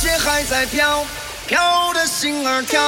雪还在飘飘的心儿跳